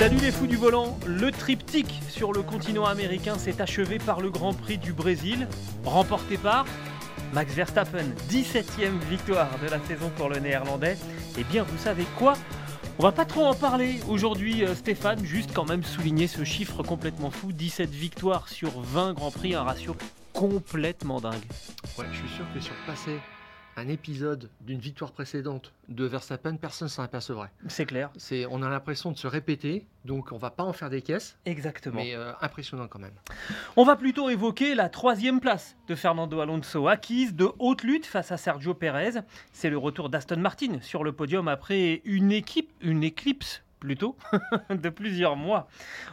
Salut les fous du volant, le triptyque sur le continent américain s'est achevé par le Grand Prix du Brésil, remporté par Max Verstappen, 17e victoire de la saison pour le néerlandais. Et bien vous savez quoi? On va pas trop en parler aujourd'hui euh, Stéphane, juste quand même souligner ce chiffre complètement fou, 17 victoires sur 20 Grands Prix, un ratio complètement dingue. Ouais, je suis sûr que sur passer un épisode d'une victoire précédente de Verstappen, personne ne s'en apercevrait. C'est clair. C'est, on a l'impression de se répéter, donc on va pas en faire des caisses, Exactement. mais euh, impressionnant quand même. On va plutôt évoquer la troisième place de Fernando Alonso, acquise de haute lutte face à Sergio Pérez. C'est le retour d'Aston Martin sur le podium après une équipe, une éclipse plutôt, de plusieurs mois.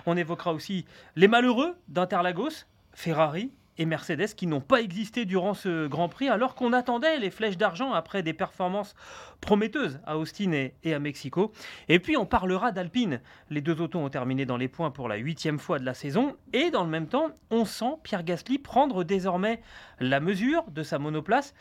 On évoquera aussi les malheureux d'Interlagos, Ferrari et Mercedes qui n'ont pas existé durant ce Grand Prix alors qu'on attendait les flèches d'argent après des performances prometteuses à Austin et, à Mexico. Et puis on parlera d'Alpine. Les deux autos ont terminé dans les points pour la huitième fois de la saison et dans le même temps, on sent Pierre Gasly prendre désormais la mesure de sa monoplace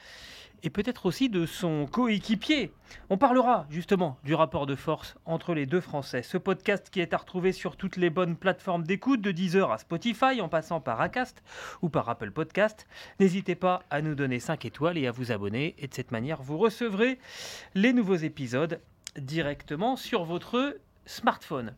et peut-être aussi de son coéquipier. On parlera justement du rapport de force entre les deux Français. Ce podcast qui est à retrouver sur toutes les bonnes plateformes d'écoute, de Deezer à Spotify, en passant par Acast ou par Apple Podcast. N'hésitez pas à nous donner 5 étoiles et à vous abonner. Et de cette manière, vous recevrez les nouveaux épisodes directement sur votre smartphone.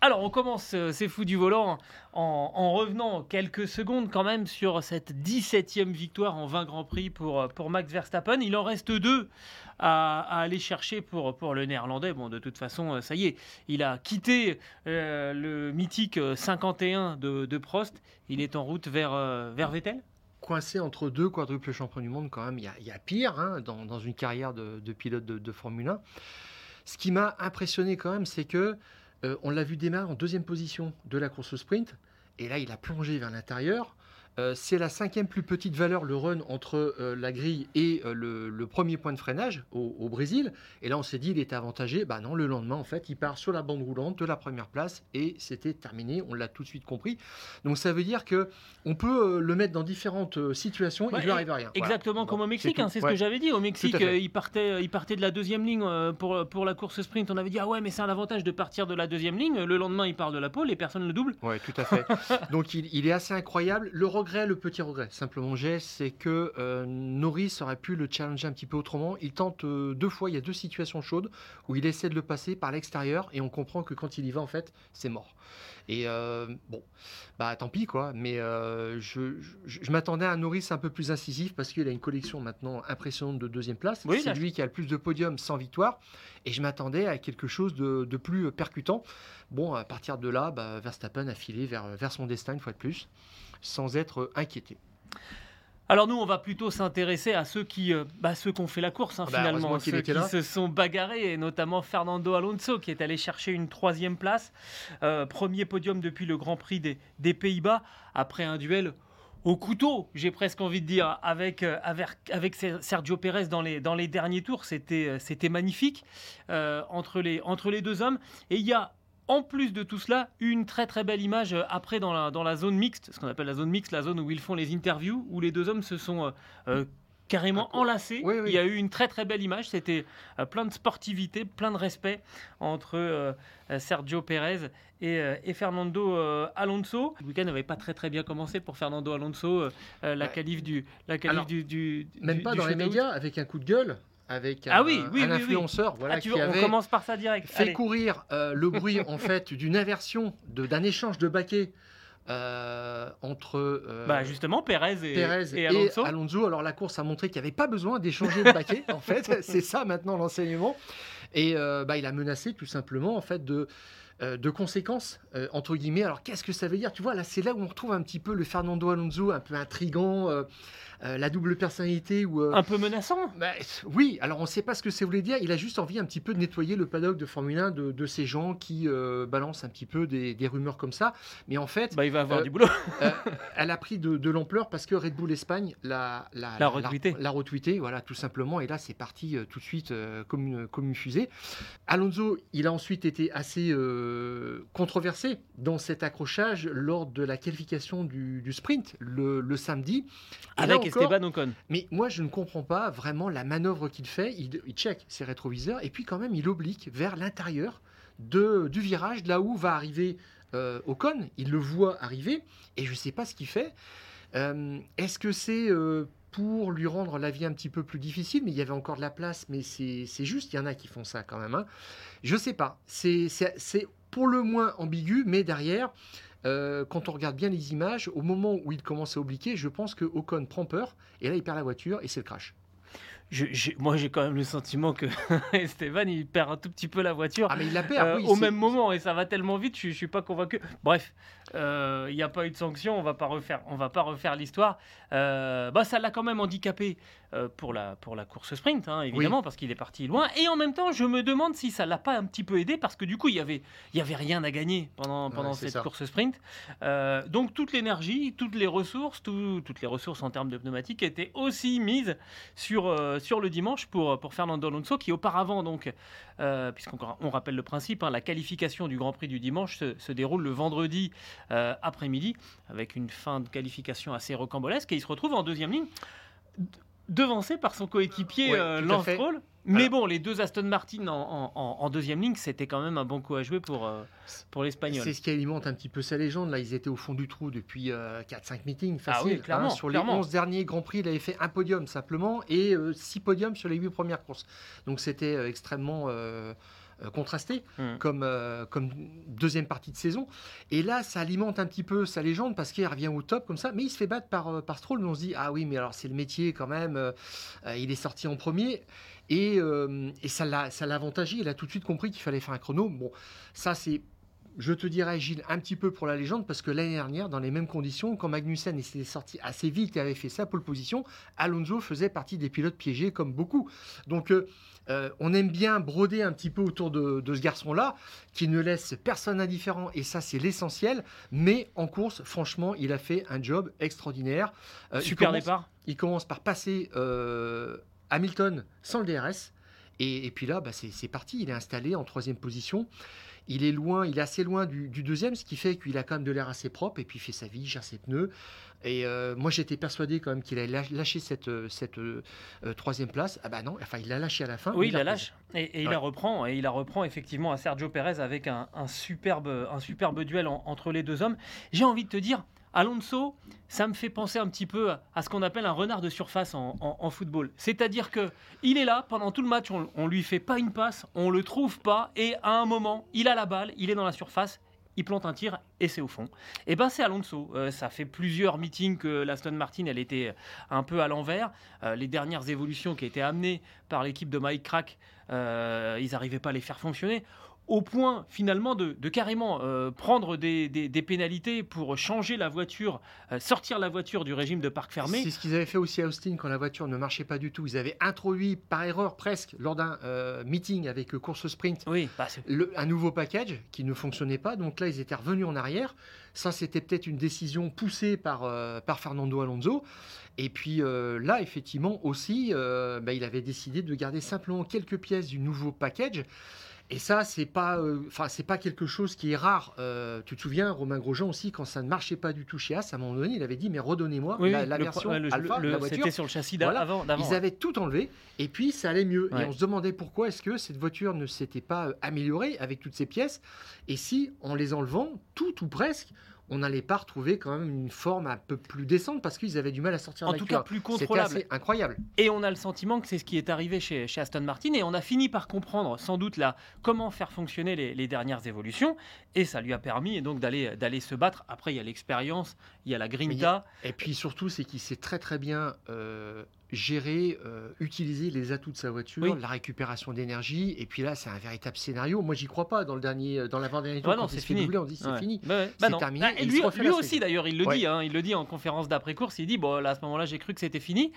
Alors, on commence euh, C'est fou du volant en, en revenant quelques secondes quand même sur cette 17e victoire en 20 Grands Prix pour, euh, pour Max Verstappen. Il en reste deux à, aller chercher pour, pour le néerlandais. Bon, de toute façon, euh, ça y est, il a quitté le mythique euh, 51 de, de Prost. Il est en route vers, vers Vettel. Coincé entre deux quadruples champions du monde, quand même, il y a, pire hein, dans, dans une carrière de, de pilote de, de Formule 1. Ce qui m'a impressionné quand même, c'est que euh, on l'a vu démarrer en deuxième position de la course au sprint, et là il a plongé vers l'intérieur. Euh, c'est la cinquième plus petite valeur, le run entre euh, la grille et euh, le, le premier point de freinage au, au Brésil. Et là, on s'est dit, il était avantagé. Bah non, le lendemain, en fait, il part sur la bande roulante de la première place et c'était terminé. On l'a tout de suite compris. Donc, ça veut dire que on peut le mettre dans différentes situations Ouais, et il lui arrive rien. Voilà. Exactement Bon, comme au Mexique, tout. hein, c'est ce Ouais. que j'avais dit. Au Mexique, à il, partait, il partait de la deuxième ligne pour, pour la course sprint. On avait dit, ah ouais, mais c'est un avantage de partir de la deuxième ligne. Le lendemain, il part de la pole et personne ne le double. Oui, tout à fait. Donc il, il est assez incroyable. Le regret, le petit regret, simplement j'ai, c'est que euh, Norris aurait pu le challenger un petit peu autrement. Il tente euh, deux fois, il y a deux situations chaudes où il essaie de le passer par l'extérieur et on comprend que quand il y va, en fait, c'est mort. Et euh, bon, bah tant pis quoi. Mais je, je- je m'attendais à un Norris un peu plus incisif parce qu'il a une collection maintenant impressionnante de deuxième place. Oui, c'est lui qui a le plus de podiums sans victoire. Et je m'attendais à quelque chose de, de plus percutant. Bon, à partir de là, bah, Verstappen a filé vers, vers son destin une fois de plus, sans être inquiété. Alors nous, on va plutôt s'intéresser à ceux qui, euh, bah, ceux qui ont fait la course hein, Ah bah, finalement, ceux qui se sont bagarrés, et notamment Fernando Alonso qui est allé chercher une troisième place, Euh, premier podium depuis le Grand Prix des, des Pays-Bas après un duel au couteau, j'ai presque envie de dire, avec, euh, avec, avec Ser- Sergio Pérez dans les, dans les derniers tours. C'était c'était magnifique euh, entre, les, entre les deux hommes. Et il y a, en plus de tout cela, une très très belle image euh, après dans la, dans la zone mixte, ce qu'on appelle la zone mixte, la zone où ils font les interviews, où les deux hommes se sont euh, euh, carrément enlacés. Oui, oui. Il y a eu une très très belle image. C'était euh, plein de sportivité, plein de respect entre euh, Sergio Pérez et, et Fernando Alonso. Le week-end n'avait pas très très bien commencé pour Fernando Alonso. la qualif du, la qualif du, du- Même du- pas du dans les médias, avec un coup de gueule, avec un, Ah oui, oui, un oui, influenceur voilà, Ah, tu qui veux, on avait commence par ça direct. fait Allez. courir euh, le bruit en fait d'une inversion, d'un échange de baquets euh, entre euh, Bah, justement, Pérez et, Pérez et et Alonso. Alonso. Alors la course a montré qu'il n'y avait pas besoin d'échanger de baquets. en fait, c'est ça maintenant l'enseignement. Et euh, bah, il a menacé tout simplement en fait de de conséquences, euh, entre guillemets. Alors qu'est-ce que ça veut dire? Tu vois, là, c'est là où on retrouve un petit peu le Fernando Alonso, un peu intrigant, euh, la double personnalité. Ou, un peu menaçant bah, Oui, alors on ne sait pas ce que ça voulait dire. Il a juste envie un petit peu de nettoyer le paddock de Formule 1 de, ces gens qui balancent un petit peu des, rumeurs comme ça. Mais en fait. Bah, il va avoir du boulot. elle a pris de, l'ampleur parce que Red Bull Espagne l'a, la, la, retweeté. La, retweeté, voilà, tout simplement. Et là, c'est parti tout de suite comme, une, comme une fusée. Alonso, il a ensuite été assez. Euh, controversé dans cet accrochage lors de la qualification du, sprint le, samedi. Avec Esteban Ocon. Mais moi, je ne comprends pas vraiment la manœuvre qu'il fait. Il, check ses rétroviseurs et puis quand même, il oblique vers l'intérieur du virage, là où va arriver euh, Ocon. Il le voit arriver et je ne sais pas ce qu'il fait. Euh, est-ce que c'est pour lui rendre la vie un petit peu plus difficile, mais il y avait encore de la place, mais c'est juste, il y en a qui font ça quand même. Hein. Je sais pas, c'est pour le moins ambigu, mais derrière, euh, quand on regarde bien les images, au moment où il commence à obliquer, je pense que Ocon prend peur, et là il perd la voiture, et c'est le crash moi, j'ai quand même le sentiment que Esteban, il perd un tout petit peu la voiture. Ah, mais il la perd, euh, Au même moment, et ça va tellement vite, je ne suis pas convaincu. Bref, euh, il n'y a pas eu de sanction, on va pas refaire, on va pas refaire l'histoire. Euh, bah, ça l'a quand même handicapé pour, la, pour la course sprint, hein, évidemment, parce qu'il est parti loin. Et en même temps, je me demande si ça l'a pas un petit peu aidé, parce que du coup, il y avait, il y avait rien à gagner pendant, pendant cette course sprint. donc, toute l'énergie, toutes les ressources, toutes les ressources en termes de pneumatiques étaient aussi mises sur sur le dimanche pour, pour Fernando Alonso, qui auparavant, donc, euh, puisqu'on rappelle le principe, hein, la qualification du Grand Prix du dimanche se, déroule le vendredi euh, après-midi, avec une fin de qualification assez rocambolesque, et il se retrouve en deuxième ligne, devancé par son coéquipier euh, Lance Stroll. Mais bon, les deux Aston Martin en, deuxième ligne, c'était quand même un bon coup à jouer pour, euh, pour l'Espagnol. C'est ce qui alimente un petit peu sa légende. Là, ils étaient au fond du trou depuis 4-5 euh, meetings, ah facile. Hein. sur les 11 derniers Grands Prix, il avait fait un podium simplement et 6 podiums sur les 8 premières courses. Donc c'était extrêmement euh, contrasté hmm. comme, euh, comme deuxième partie de saison. Et là, ça alimente un petit peu sa légende parce qu'il revient au top comme ça. Mais il se fait battre par, euh, par Stroll. Mais on se dit, ah oui, mais alors c'est le métier quand même. il est sorti en premier. Et, et ça l'a avantagé. Il a tout de suite compris qu'il fallait faire un chrono. Bon, ça, c'est je te dirais, Gilles, un petit peu pour la légende, parce que l'année dernière, dans les mêmes conditions, quand Magnussen était sorti assez vite et avait fait sa pole position, Alonso faisait partie des pilotes piégés comme beaucoup. Donc, euh, on aime bien broder un petit peu autour de, ce garçon-là, qui ne laisse personne indifférent, et ça c'est l'essentiel. Mais en course, franchement, il a fait un job extraordinaire. Euh, Super départ. Il commence par passer euh, Hamilton sans le DRS. Et, puis là, bah, c'est parti. Il est installé en troisième position. Il est loin, il est assez loin du, deuxième, ce qui fait qu'il a quand même de l'air assez propre. Et puis il fait sa vie, il gère ses pneus. Et euh, moi, j'étais persuadé quand même qu'il allait lâcher cette, euh, cette euh, troisième place. Ah bah non, enfin, il l'a lâché à la fin. Oui, il la lâche. Et, il la reprend. Et il la reprend effectivement à Sergio Pérez avec un, superbe, un superbe duel entre les deux hommes. J'ai envie de te dire, Alonso, ça me fait penser un petit peu à ce qu'on appelle un renard de surface en, football. C'est-à-dire que il est là pendant tout le match, on, on lui fait pas une passe, on le trouve pas, et à un moment, il a la balle, il est dans la surface, il plante un tir et c'est au fond. Et eh ben c'est Alonso. Euh, ça fait plusieurs meetings que l'Aston Martin elle était un peu à l'envers. Euh, les dernières évolutions qui étaient amenées par l'équipe de Mike Crack, euh, ils n'arrivaient pas à les faire fonctionner au point finalement de, carrément euh, prendre des, pénalités pour changer la voiture, euh, sortir la voiture du régime de parc fermé. C'est ce qu'ils avaient fait aussi à Austin quand la voiture ne marchait pas du tout. Ils avaient introduit par erreur presque lors d'un euh, meeting avec course sprint oui, bah, un nouveau package qui ne fonctionnait pas. Donc là, ils étaient revenus en arrière. Ça, c'était peut-être une décision poussée par, par Fernando Alonso. Et puis là, effectivement, aussi, bah, il avait décidé de garder simplement quelques pièces du nouveau package. Et ça, c'est pas, euh, c'est pas quelque chose qui est rare. Euh, tu te souviens, Romain Grosjean aussi, quand ça ne marchait pas du tout chez As, à un moment donné, il avait dit mais redonnez-moi la, version Alpha, la voiture. C'était sur le châssis d'avant. Ils avaient tout enlevé et puis ça allait mieux. Et on se demandait pourquoi est-ce que cette voiture ne s'était pas euh, améliorée avec toutes ces pièces. Et si, en les enlevant, tout ou presque, on n'allait pas retrouver quand même une forme un peu plus décente parce qu'ils avaient du mal à sortir en tout cas plus contrôlable. assez incroyable. Et on a le sentiment que c'est ce qui est arrivé chez, Aston Martin et on a fini par comprendre sans doute là comment faire fonctionner les, dernières évolutions et ça lui a permis donc d'aller d'aller se battre. Après il y a l'expérience il y a la grinta et puis surtout c'est qu'il sait très très bien euh, gérer, euh, utiliser les atouts de sa voiture, Oui. la récupération d'énergie. Et puis là, c'est un véritable scénario. Moi, j'y crois pas. Dans le dernier, euh, dans l'avant-dernier tour, Ouais, non, c'est fini. doubler, on dit c'est Ouais. fini. Bah ouais. C'est Bah non. terminé, Ah, et lui, lui aussi d'ailleurs, il le dit. hein, il le dit en conférence d'après-course. Il dit bon, là, à ce moment-là, j'ai cru que c'était fini.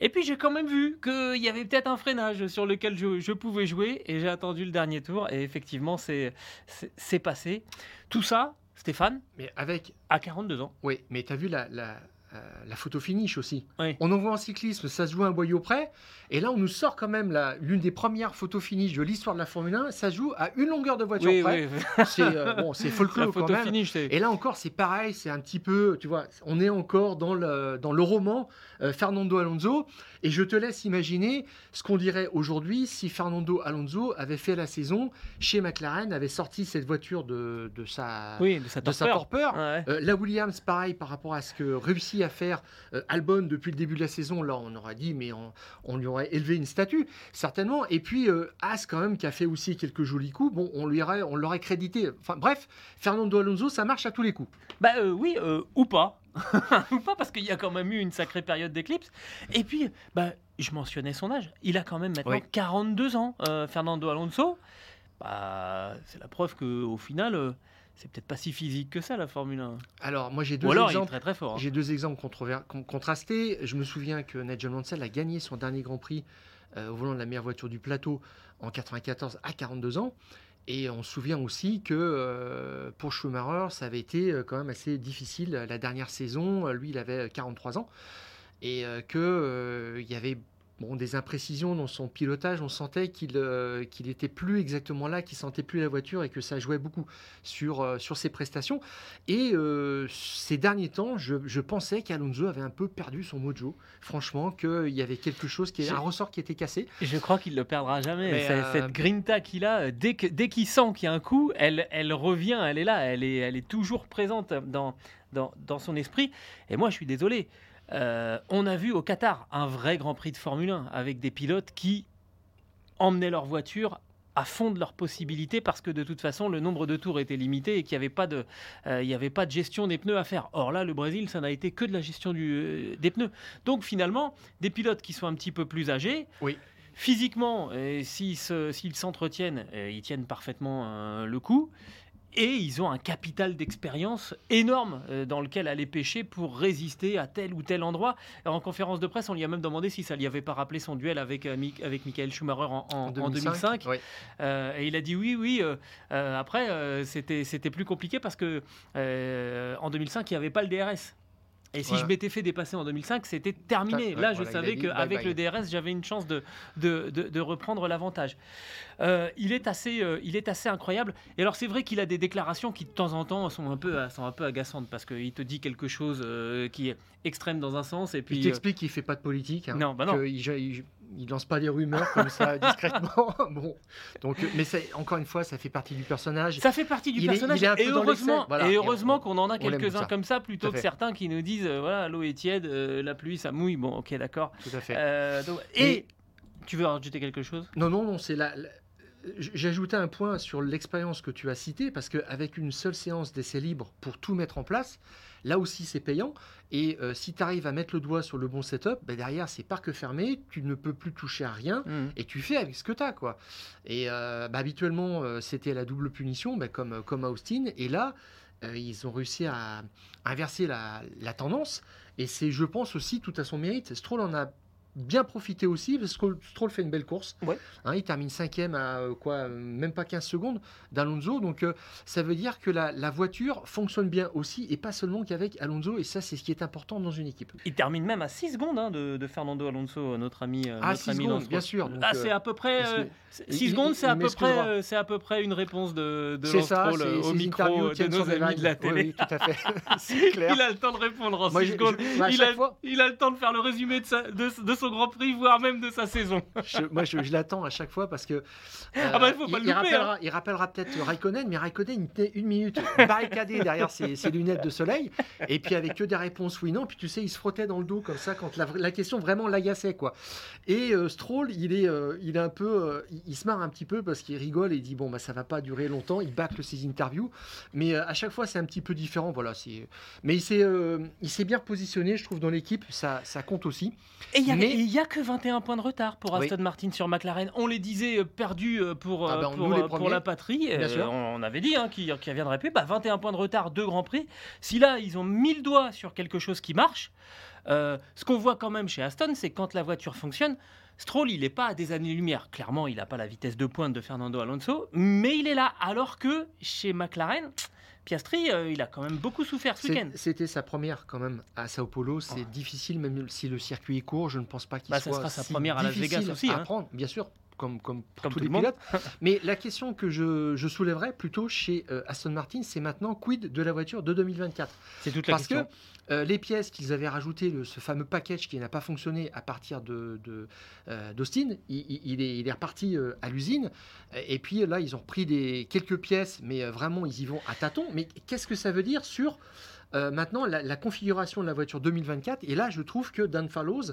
Et puis j'ai quand même vu qu'il y avait peut-être un freinage sur lequel je, je pouvais jouer. Et j'ai attendu le dernier tour. Et effectivement, c'est c'est- c'est passé. Tout ça, Stéphane, Mais avec, à 42 ans. oui, mais tu as vu la, la, euh, la photo finish aussi. Oui. On en voit en cyclisme, ça se joue un boyau près. Et là, on nous sort quand même l'une des premières photos finish de l'histoire de la Formule 1. Ça se joue à une longueur de voiture Oui, près. oui. C'est euh, bon, folklore quand même. finish. Et là encore, c'est pareil, c'est un petit peu, tu vois, on est encore dans le, dans le roman euh, Fernando Alonso. Et je te laisse imaginer ce qu'on dirait aujourd'hui si Fernando Alonso avait fait la saison chez McLaren, avait sorti cette voiture de, de sa, de sa de sa torpeur. Ouais. Euh, la Williams, pareil, par rapport à ce que réussit à faire euh, Albon depuis le début de la saison, là, on aurait dit, mais on, on lui aurait élevé une statue, certainement. Et puis, euh, As, quand même, qui a fait aussi quelques jolis coups, bon, on lui aurait, on l'aurait crédité. Enfin, bref, Fernando Alonso, ça marche à tous les coups. Bah euh, oui, euh, ou pas. ou pas, parce qu'il y a quand même eu une sacrée période d'éclipse. Et puis, bah, je mentionnais son âge. Il a quand même maintenant Oui. 42 ans, Fernando Alonso. Bah, c'est la preuve qu'au final, c'est peut-être pas si physique que ça, la Formule 1. Alors, moi, j'ai deux Ou alors, il est exemples. très très fort. hein. J'ai deux exemples controver- contrastés. Je me souviens que Nigel Mansell a gagné son dernier Grand Prix euh, au volant de la meilleure voiture du plateau en 94 à 42 ans. Et on se souvient aussi que euh, pour Schumacher, ça avait été euh, quand même assez difficile la dernière saison. Lui, il avait 43 ans. Et euh, que euh, il y avait bon, des imprécisions dans son pilotage. On sentait qu'il euh, qu'il était plus exactement là, qu'il sentait plus la voiture et que ça jouait beaucoup sur, euh, sur ses prestations. Et euh, ces derniers temps, je, je pensais qu'Alonso avait un peu perdu son mojo. Franchement, qu'il y avait quelque chose, qui, un ressort qui était cassé. Je crois qu'il le perdra jamais. Cette grinta qu'il a, dès que- dès qu'il sent qu'il y a un coup, elle, elle revient, elle est là, elle est, elle est toujours présente dans, dans, dans son esprit. Et moi, je suis désolé. Euh, on a vu au Qatar un vrai Grand Prix de Formule 1 avec des pilotes qui emmenaient leur voiture à fond de leurs possibilités parce que de toute façon le nombre de tours était limité et qu'il n'y avait, pas de, euh, il y avait pas de gestion des pneus à faire. Or là, le Brésil, ça n'a été que de la gestion du, euh, des pneus. Donc finalement, des pilotes qui sont un petit peu plus âgés, Oui. physiquement, s'ils se- s'ils s'entretiennent, ils tiennent parfaitement euh, le coup. Et ils ont un capital d'expérience énorme euh, dans lequel aller pêcher pour résister à tel ou tel endroit. Alors, en conférence de presse, on lui a même demandé si ça lui avait pas rappelé son duel avec, euh, avec Michael Schumacher en, en- en 2005. oui. Euh, et il a dit oui, oui. euh, euh, après, c'était c'était plus compliqué parce que en 2005, il n'y avait pas le DRS. Et si Voilà. je m'étais fait dépasser en 2005, c'était terminé. Ouais, Là, je voilà, savais qu'avec le. DRS, j'avais une chance de, de, de- de reprendre l'avantage. Euh, il, est assez, euh, il est assez incroyable. Et alors, c'est vrai qu'il a des déclarations qui, de temps en temps, sont un peu, sont un peu agaçantes parce qu'il te dit quelque chose euh, qui est extrême dans un sens et puis. Il t'explique qu'il fait pas de politique. hein, Non, bah non. il, il lance pas des rumeurs comme ça discrètement. bon, donc, euh, mais c'est- encore une fois, ça fait partie du personnage. Ça fait partie du Il personnage il est et heureusement, l'excès, voilà. et Et heureusement on- qu'on en a quelques-uns comme ça plutôt que certains qui nous disent euh, voilà l'eau est tiède, euh, la pluie ça mouille. Bon ok d'accord. Tout à fait. Donc- et tu veux rajouter quelque chose? Non, non, non, c'est la. la- J'ajoutais un point sur l'expérience que tu as citée, parce qu'avec une seule séance d'essai libre pour tout mettre en place, là aussi c'est payant. Et euh, si tu arrives à mettre le doigt sur le bon setup, ben derrière c'est parc fermé, tu ne peux plus toucher à rien. Mhm. Et tu fais avec ce que tu as, quoi. Et euh, bah, habituellement, euh, c'était la double punition, bah, comme, comme à Austin. Et là, ils ont réussi à inverser la, la tendance. Et c'est, je pense, aussi tout à son mérite. Stroll en a bien profité aussi, parce que Stroll fait une belle course. Ouais. Hein, il termine cinquième à euh, quoi, euh, même pas 15 secondes d'Alonso. Donc euh, ça veut dire que la, la voiture fonctionne bien aussi, et pas seulement qu'avec Alonso. Et ça, c'est ce qui est important dans une équipe. Il termine même à 6 secondes hein, de, de Fernando Alonso, notre ami. euh, Ah, notre 6 ami secondes, bien Stroll. sûr. Donc, Ah, c'est à peu près parce que- 6 il- secondes, c'est à peu près, euh, c'est à peu près une réponse de, de ça, Stroll, au micro de nos amis de la télé. Oui, oui, tout à fait. clair. Il a le temps de répondre en 6 Moi, je- secondes. je- moi, à il, chaque a, fois- il a le temps de faire le résumé de, sa- de, de son Grand Prix, voire même de sa saison. Je- moi, je, je l'attends à chaque fois parce que. euh, Ah bah, il faut pas le louper, rappellera, il rappellera peut-être Raikkonen, mais Raikkonen, il était une minute barricadé derrière ses, ses lunettes de soleil, et puis avec que des réponses oui, non, puis tu sais, il se frottait dans le dos comme ça quand la, la question vraiment l'agaçait, quoi. Et euh, Stroll, il est, euh, il est un peu. euh, il, il se marre un petit peu parce qu'il rigole et il dit bon, bah ça va pas durer longtemps, il bâcle ses interviews, mais euh, à chaque fois, c'est un petit peu différent, voilà. c'est- Mais il s'est euh, il s'est bien positionné, je trouve, dans l'équipe, ça, ça compte aussi. Et il y avait, Mais Et il n'y a que 21 points de retard pour Aston Martin sur McLaren. On les disait euh, perdus euh, pour, Ah ben, pour, nous, la patrie. Euh, on avait dit hein, qu'il ne reviendrait plus. Bah, 21 points de retard, deux Grands Prix. Si là, ils ont mis le doigt sur quelque chose qui marche, euh, ce qu'on voit quand même chez Aston, c'est quand la voiture fonctionne, Stroll, il n'est pas à des années-lumière. Clairement, il n'a pas la vitesse de pointe de Fernando Alonso, mais il est là. Alors que chez McLaren, Piastri, euh, il a quand même beaucoup souffert ce week-end. C'était sa première quand même à Sao Paulo. C'est Ouais. difficile, même si le circuit est court, je ne pense pas qu'il Bah, ça soit sera sa si première à Las Vegas aussi, à hein. prendre, bien sûr, comme, comme pour Comme tous les le pilotes. Mais la question que je, je soulèverais plutôt chez euh, Aston Martin, c'est maintenant quid de la voiture de 2024 C'est toute la Parce question. que euh, les pièces qu'ils avaient rajoutées, le- ce fameux package qui n'a pas fonctionné à partir de, de, euh, d'Austin, il, est, il est reparti à l'usine. Et puis là, ils ont repris des, quelques pièces, mais vraiment, ils y vont à tâtons. Mais qu'est-ce que ça veut dire sur euh, maintenant la, la configuration de la voiture 2024 Et là, je trouve que Dan Fallows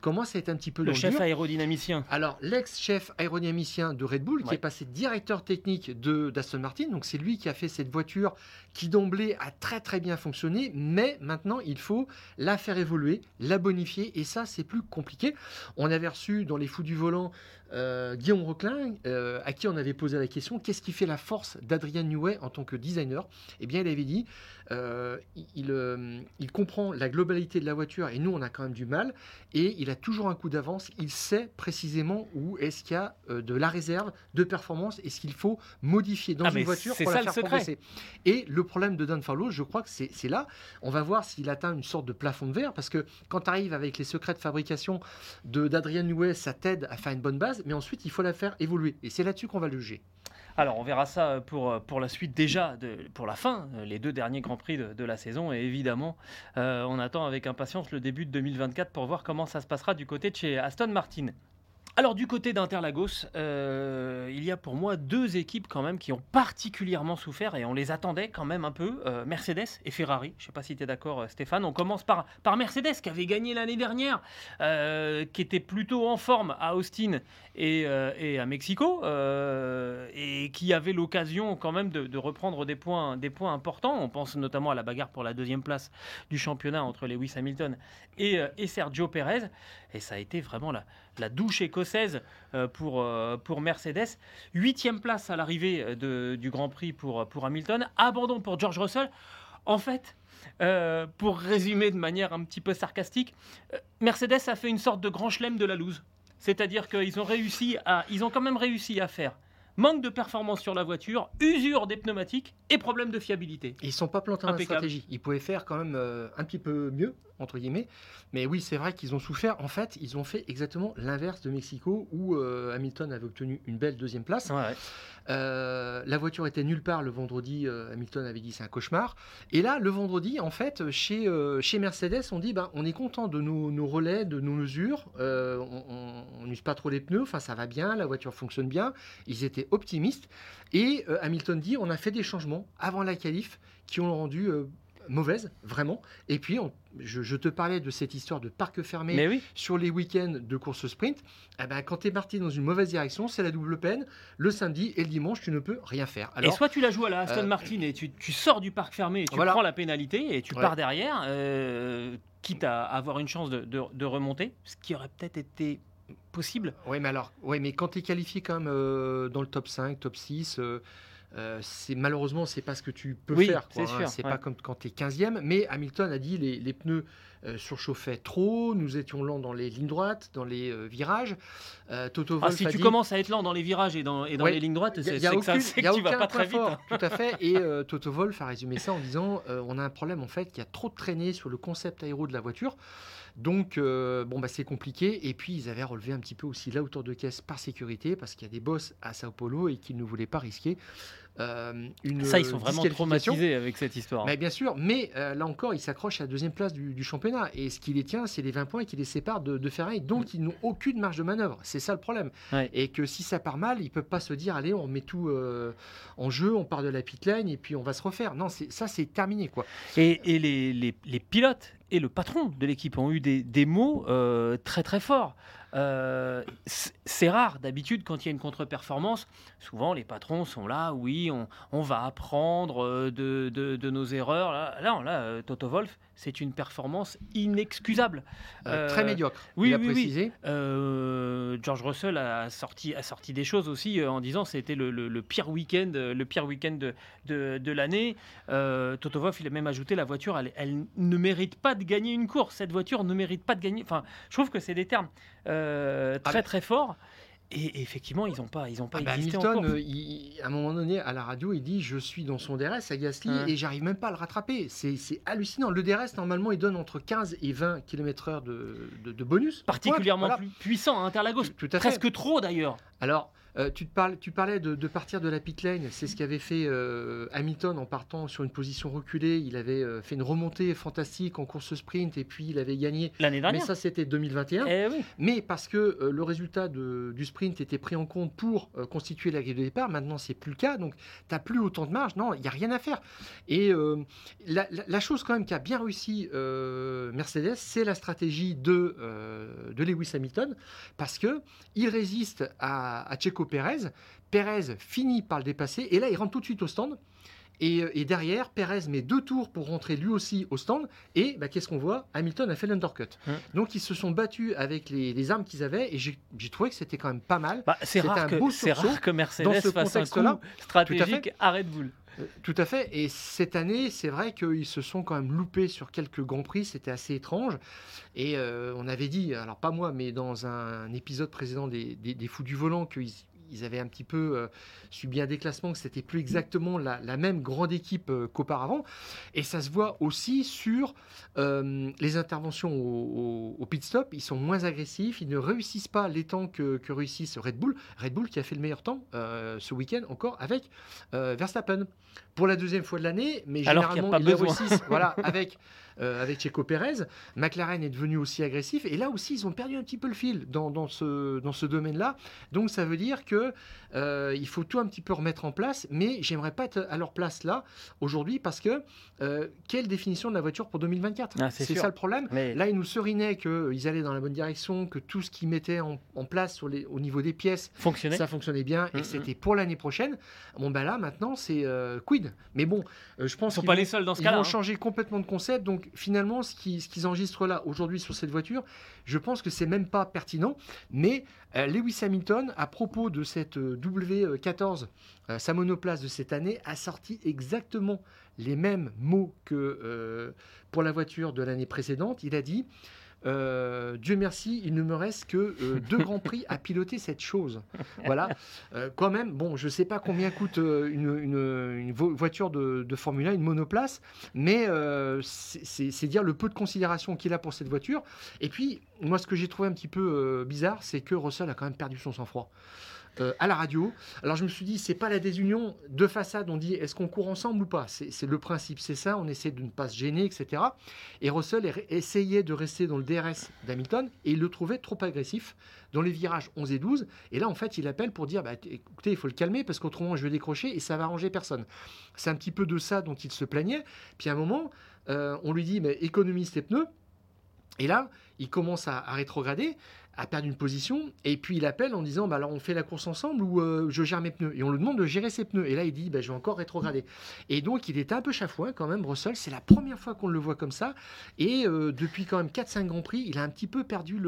commence à être un petit peu Le chef dur. aérodynamicien. Alors, l'ex-chef aérodynamicien de Red Bull, qui est passé directeur technique de d'Aston Martin, donc c'est lui qui a fait cette voiture qui d'emblée a très très bien fonctionné, mais maintenant il faut la faire évoluer, la bonifier, et ça c'est plus compliqué. On avait reçu dans les fous du volant euh, Guillaume Roquelin, euh, à qui on avait posé la question qu'est-ce qui fait la force d'Adrian Newey en tant que designer? Eh bien, il avait dit euh, il, comprend la globalité de la voiture, et nous on a quand même du mal, et il a toujours un coup d'avance. Il sait précisément où est-ce qu'il y a de la réserve de performance et ce qu'il faut modifier dans Ah, une voiture pour ça la faire progresser. Et le problème de Dan Farlow, je crois que c'est là. On va voir s'il atteint une sorte de plafond de verre parce que quand tu arrives avec les secrets de fabrication de d'Adrian Newey, ça t'aide à faire une bonne base, mais ensuite il faut la faire évoluer. Et c'est là-dessus qu'on va le juger. Alors, on verra ça pour, pour la suite déjà, pour la fin, euh, les deux derniers Grands Prix de, la saison. Et évidemment, euh, on attend avec impatience le début de 2024 pour voir comment ça se passera du côté de chez Aston Martin. Alors du côté d'Interlagos, euh, il y a pour moi deux équipes quand même qui ont particulièrement souffert et on les attendait quand même un peu, euh, Mercedes et Ferrari. Je ne sais pas si tu es d'accord euh, Stéphane. On commence par, Mercedes qui avait gagné l'année dernière, qui était plutôt en forme à Austin et, à Mexico et qui avait l'occasion quand même de, reprendre des points, des points importants. On pense notamment à la bagarre pour la deuxième place du championnat entre Lewis Hamilton et, et Sergio Perez. Et ça a été vraiment la, la douche écossaise euh, pour, euh, pour Mercedes. Huitième place à l'arrivée euh, du Grand Prix pour, pour Hamilton. Abandon pour George Russell. En fait, euh, pour résumer de manière un petit peu sarcastique, Mercedes a fait une sorte de grand chelem de la loose. C'est-à-dire qu'ils ont réussi à, ils ont quand même réussi à faire manque de performance sur la voiture, usure des pneumatiques et problème de fiabilité. Ils ne sont pas plantés dans la stratégie. Ils pouvaient faire quand même euh, un petit peu mieux, entre guillemets. Mais oui, c'est vrai qu'ils ont souffert. En fait, ils ont fait exactement l'inverse de Mexico, où euh, Hamilton avait obtenu une belle deuxième place. Ouais. Euh, la voiture était nulle part le vendredi. euh, Hamilton avait dit c'est un cauchemar. Et là, le vendredi, en fait, chez, chez Mercedes, on dit ben, on est content de nos, nos relais, de nos mesures. On n'use pas trop les pneus. Enfin, ça va bien. La voiture fonctionne bien. Ils étaient optimistes. Et Hamilton dit on a fait des changements avant la qualif qui ont rendu mauvaise, vraiment. Et puis, on- je, je te parlais de cette histoire de parc fermé Mais oui. sur les week-ends de course sprint, eh ben, quand tu es parti dans une mauvaise direction, c'est la double peine. Le samedi et le dimanche, tu ne peux rien faire. et soit tu la joues à la Aston euh, Martin et tu, tu sors du parc fermé et tu Voilà. prends la pénalité et tu Ouais. pars derrière, euh, quitte à avoir une chance de, de- de remonter, ce qui aurait peut-être été possible. oui, mais alors, ouais, mais quand tu es qualifié même euh, dans le top 5, top 6, euh, euh, c'est malheureusement c'est pas ce que tu peux Oui, faire. c'est hein. C'est ouais. pas comme quand tu es 15e. Mais Hamilton a dit les, les pneus euh, surchauffaient trop, nous étions lents dans les lignes droites, dans les euh, virages. Toto Ah, Wolff si a tu dit- commences à être lent dans les virages et dans, et dans Ouais. les lignes droites, y c'est y que ça aucune- y que tu vas aucun pas très vite. fort, Tout à fait. Et Toto Wolff a résumé ça en disant on a un problème en fait qui a trop traîné sur le concept aéro de la voiture. Donc euh, bon bah c'est compliqué. Et puis ils avaient relevé un petit peu aussi la hauteur de caisse par sécurité parce qu'il y a des boss à Sao Paulo et qu'ils ne voulaient pas risquer euh, une Ça, ils sont vraiment traumatisés avec cette histoire. Mais bien sûr, mais euh, là encore, ils s'accrochent à la deuxième place du, du championnat. Et ce qui les tient, c'est les 20 points qui les séparent de, de Ferrari. Donc, ils n'ont aucune marge de manœuvre. C'est ça le problème. Ouais. Et que si ça part mal, ils ne peuvent pas se dire allez, on met tout euh, en jeu, on part de la pit lane et puis on va se refaire. Non, ça, c'est terminé. quoi. Et, et les, les- les pilotes et le patron de l'équipe ont eu des, des mots euh, très très forts. Euh, c'est rare d'habitude quand il y a une contre-performance. Souvent, les patrons sont là, oui, on, va apprendre euh, de, nos erreurs. Là, là, là, euh, Toto Wolff, c'est une performance inexcusable. Euh, très Euh, médiocre. oui, il a oui, oui. précisé. Euh, George Russell a sorti, a sorti des choses aussi en disant c'était le, le- le pire week-end, le pire week-end de, de, de l'année. Toto Wolff, il a même ajouté la voiture, elle, elle ne mérite pas de gagner une course. Cette voiture ne mérite pas de gagner. Enfin, je trouve que c'est des termes euh, très Ah, très forts. Et, effectivement, ils n'ont pas, ils ont pas Ah bah, existé Hamilton, euh, il- à un moment donné, à la radio, il dit Je suis dans son DRS à Gasly et j'arrive même pas à le rattraper. C'est hallucinant. Le DRS, normalement, il donne entre 15 et 20 km/h de, de- de bonus. Particulièrement Voilà. plus puissant, Interlagos. Tout à fait. Presque trop d'ailleurs. Alors, euh, tu, te parles, tu parlais de, de partir de la pit lane. C'est ce qu'avait fait euh, Hamilton en partant sur une position reculée. Il avait euh, fait une remontée fantastique en course sprint et puis il avait gagné. L'année Mais dernière. ça, c'était 2021. Eh oui. Mais parce que le résultat de- du sprint était pris en compte pour constituer la grille de départ, maintenant c'est plus le cas, donc tu n'as plus autant de marge, non, il n'y a rien à faire. Et la, la- la chose quand même qui a bien réussi Mercedes, c'est la stratégie de, de Lewis Hamilton, parce que il résiste à, à Checo Pérez, Pérez finit par le dépasser, et là il rentre tout de suite au stand. Et, euh, et derrière, Pérez met deux tours pour rentrer lui aussi au stand. Et bah, qu'est-ce qu'on voit? Hamilton a fait l'undercut. Donc ils se sont battus avec les, les armes qu'ils avaient. Et j'ai trouvé que c'était quand même pas mal. Bah, c'est rare, rare que Mercedes dans ce fasse un coup stratégique à Red Bull. Euh, Tout à fait. Et cette année, c'est vrai qu'ils se sont quand même loupés sur quelques grands prix. C'était assez étrange. Et euh, on avait dit, alors pas moi, mais dans un épisode précédent des, des- des Fous du Volant, qu'ils ils avaient un petit peu euh, subi un déclassement, que c'était plus exactement la, la même grande équipe euh, qu'auparavant. Et ça se voit aussi sur euh, les interventions au, au- au pit stop. Ils sont moins agressifs, ils ne réussissent pas les temps que, que réussissent Red Bull. Red Bull qui a fait le meilleur temps ce week-end encore avec Verstappen pour la deuxième fois de l'année, mais Alors a généralement pas ils besoin. réussissent voilà, avec, euh, avec Checo Pérez. McLaren est devenu aussi agressif et là aussi ils ont perdu un petit peu le fil dans, dans ce, dans ce domaine-là. Donc ça veut dire que euh, il faut tout un petit peu remettre en place, mais j'aimerais pas être à leur place là aujourd'hui parce que euh, quelle définition de la voiture pour 2024 Ah, c'est ça le problème. Mais Là, ils nous serinaient qu'ils allaient dans la bonne direction, que tout ce qu'ils mettaient en, en place sur les, au niveau des pièces, fonctionner. ça fonctionnait bien et Mm, que c'était pour l'année prochaine. Bon, ben là, maintenant, c'est quid? Mais bon, je pense qu'ils pas vont- les seuls dans ce ils cas-là. vont hein. changer complètement de concept. Donc finalement, ce qui- ce qu'ils enregistrent là aujourd'hui sur cette voiture, je pense que c'est même pas pertinent. Mais euh, Lewis Hamilton, à propos de cette euh, W14, euh, sa monoplace de cette année, a sorti exactement les mêmes mots que pour la voiture de l'année précédente. Il a dit. Euh, Dieu merci, il ne me reste que euh, deux grands prix à piloter cette chose. Voilà. Euh, quand même, bon, je ne sais pas combien coûte une, une- une vo- voiture de, de Formule 1, une monoplace, mais c'est dire le peu de considération qu'il a pour cette voiture. Et puis, moi, ce que j'ai trouvé un petit peu bizarre, c'est que Russell a quand même perdu son sang-froid. Euh, à la radio. Alors je me suis dit, c'est pas la désunion de façade. On dit, est-ce qu'on court ensemble ou pas? C'est le principe, c'est ça. On essaie de ne pas se gêner, etc. Et Russell essayait de rester dans le DRS d'Hamilton et il le trouvait trop agressif dans les virages 11 et 12. Et là, en fait, il appelle pour dire, bah, écoutez, il faut le calmer parce qu'autrement, je vais décrocher et ça va arranger personne. C'est un petit peu de ça dont il se plaignait. Puis à un moment, euh, on lui dit, mais économise tes pneus. Et là, il commence à rétrograder, à perdre une position, et puis il appelle en disant bah alors on fait la course ensemble ou euh, je gère mes pneus. Et on lui demande de gérer ses pneus. Et là, il dit bah, je vais encore rétrograder. Et donc, il était un peu chafouin quand même, Russell. C'est la première fois qu'on le voit comme ça. Et euh, depuis quand même 4-5 Grands Prix, il a un petit peu perdu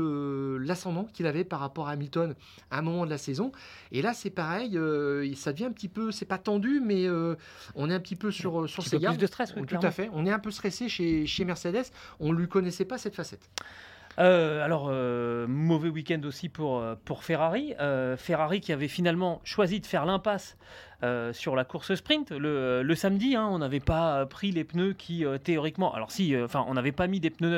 l'ascendant qu'il avait par rapport à Hamilton à un moment de la saison. Et là, c'est pareil, euh, ça devient un petit peu, c'est pas tendu, mais on est un petit peu sur, sur ses gardes. de stress, oui, Tout clairement. à fait. On est un peu stressé chez, chez Mercedes. On ne lui connaissait pas cette facette. Euh, alors, euh, mauvais week-end aussi pour, euh, Ferrari. Ferrari qui avait finalement choisi de faire l'impasse sur la course sprint. Le, samedi, hein, on n'avait pas pris les pneus qui, théoriquement, alors si, enfin, on n'avait pas mis des pneus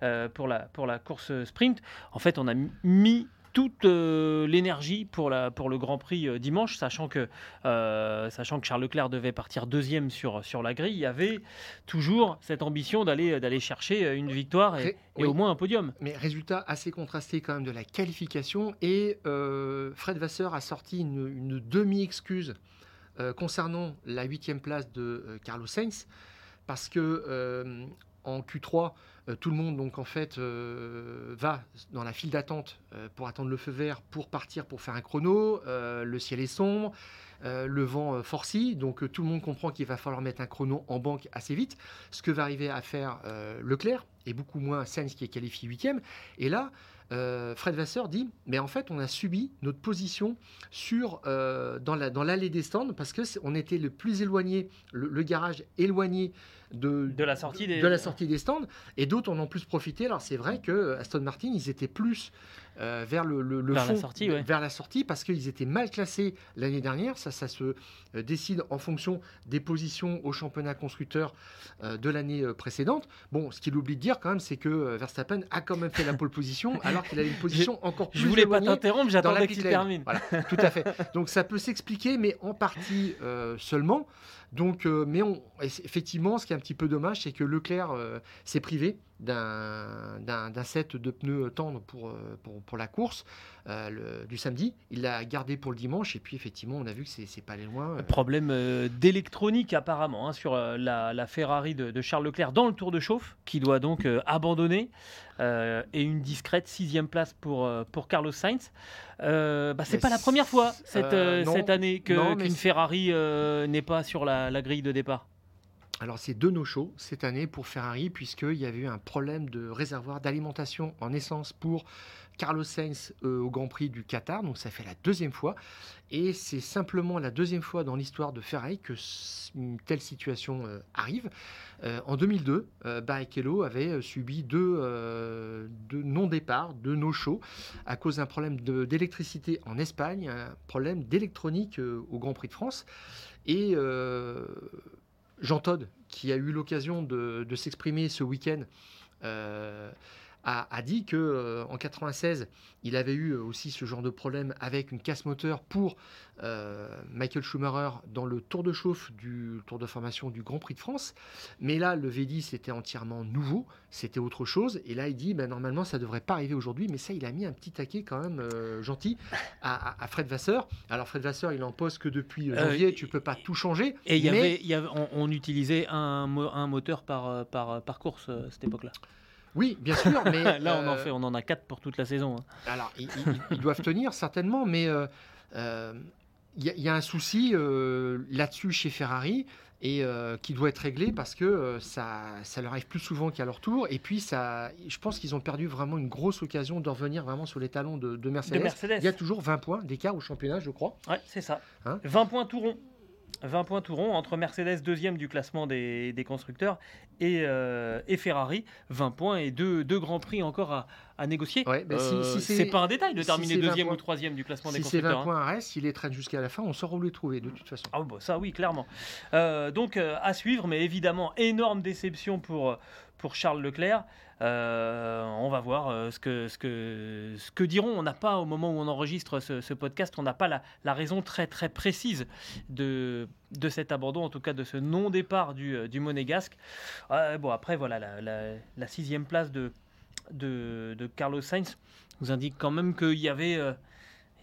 neufs pour la course sprint. En fait, on a mis toute euh, l'énergie pour, la, pour le Grand Prix euh, dimanche, sachant que, euh, sachant que Charles Leclerc devait partir deuxième sur, sur la grille. Il y avait toujours cette ambition d'aller d'aller chercher une victoire et, Ré- et oui. au moins un podium. Mais résultat assez contrasté quand même de la qualification. Et Fred Vasseur a sorti une, une demi-excuse concernant la huitième place de Carlos Sainz. Parce que en Q3, Euh, tout le monde, donc en fait, euh, va dans la file d'attente euh, pour attendre le feu vert pour partir pour faire un chrono. le ciel est sombre, le vent forcit, donc tout le monde comprend qu'il va falloir mettre un chrono en banque assez vite. Ce que va arriver à faire Leclerc et beaucoup moins Sainz qui est qualifié huitième. Et là, Fred Vasseur dit mais en fait on a subi notre position sur dans la dans l'allée des stands parce que on était le plus éloigné le garage éloigné de, la sortie des... de la sortie des stands. Et d'autres en ont plus profité. Alors c'est vrai que Aston Martin, ils étaient plus euh, vers le, le, vers fond, la sortie, vers la sortie, parce qu'ils étaient mal classés l'année dernière. Ça, ça se euh, décide en fonction des positions au championnat constructeur euh, de l'année précédente. Bon, ce qu'il oublie de dire quand même, c'est que Verstappen a quand même fait la pole position, alors qu'il avait une position encore plus. Je voulais pas t'interrompre, j'attendais qu'il termine. Voilà, tout à fait. Donc ça peut s'expliquer, mais en partie seulement. Donc, mais on, effectivement, ce qui est un petit peu dommage, c'est que Leclerc s'est privé d'un set de pneus tendres pour, euh, pour, pour la course euh, du samedi. Il l'a gardé pour le dimanche et puis effectivement on a vu que c'est pas les loin. Euh. Problème d'électronique apparemment hein, sur la, la, Ferrari de, Charles Leclerc dans le tour de chauffe qui doit donc abandonner et une discrète sixième place pour, pour Carlos Sainz. bah, c'est pas la première fois cette, cette année qu'une Ferrari n'est pas sur la, la grille de départ. Alors c'est deux no-show cette année pour Ferrari puisqu'il y avait eu un problème de réservoir d'alimentation en essence pour Carlos Sainz euh, au Grand Prix du Qatar, donc ça fait la deuxième fois. Et c'est simplement la deuxième fois dans l'histoire de Ferrari que telle situation euh, arrive. Euh, en 2002, Barrichello avait subi deux, deux non-départs, deux no-show, à cause d'un problème d'électricité en Espagne, un problème d'électronique au Grand Prix de France. Et Jean Todd, qui a eu l'occasion de, s'exprimer ce week-end, euh, a, dit que euh, en 96, il avait eu aussi ce genre de problème avec une casse moteur pour euh, Michael Schumacher dans le tour de chauffe du tour de formation du Grand Prix de France. Mais là, le V10 était entièrement nouveau, c'était autre chose. Et là, il dit, ben, normalement, ça devrait pas arriver aujourd'hui. Mais ça, il a mis un petit taquet quand même euh, gentil à, Fred Vasseur. Alors, Fred Vasseur, il en pose que depuis euh, janvier, tu peux pas tout changer. Et il y avait, on, utilisait un, un moteur par, par, par course à cette époque-là. Oui, bien sûr, mais là on en fait, on en a quatre pour toute la saison. Hein. Alors ils, doivent tenir certainement, mais il y, a un souci euh, là-dessus chez Ferrari et euh, qui doit être réglé parce que euh, ça, ça leur arrive plus souvent qu'à leur tour. Et puis, ça, je pense qu'ils ont perdu vraiment une grosse occasion de revenir vraiment sur les talons de, Mercedes. Il y a toujours 20 points d'écart au championnat, je crois. Ouais, c'est ça. 20 hein points tout rond. 20 points tout rond entre Mercedes deuxième du classement des, constructeurs et, et, Ferrari. 20 points et deux, deux grands prix encore à, à négocier. Ouais, bah euh, c'est pas un détail de terminer deuxième ou troisième du classement des constructeurs. Si c'est 20 points à reste, s'il les traîne jusqu'à la fin, on saura où les trouver de toute façon. Ah bah, ça oui, clairement. Euh, donc euh, à suivre, mais évidemment, énorme déception pour, pour Charles Leclerc. on va voir ce, que, ce, que, ce que diront. On n'a pas, au moment où on enregistre ce, podcast, on n'a pas la, raison très très précise de, de cet abandon, en tout cas de ce non-départ du, du Monégasque. bon, après, voilà, la, sixième place de, de, Carlos Sainz nous indique quand même qu'il y avait, euh,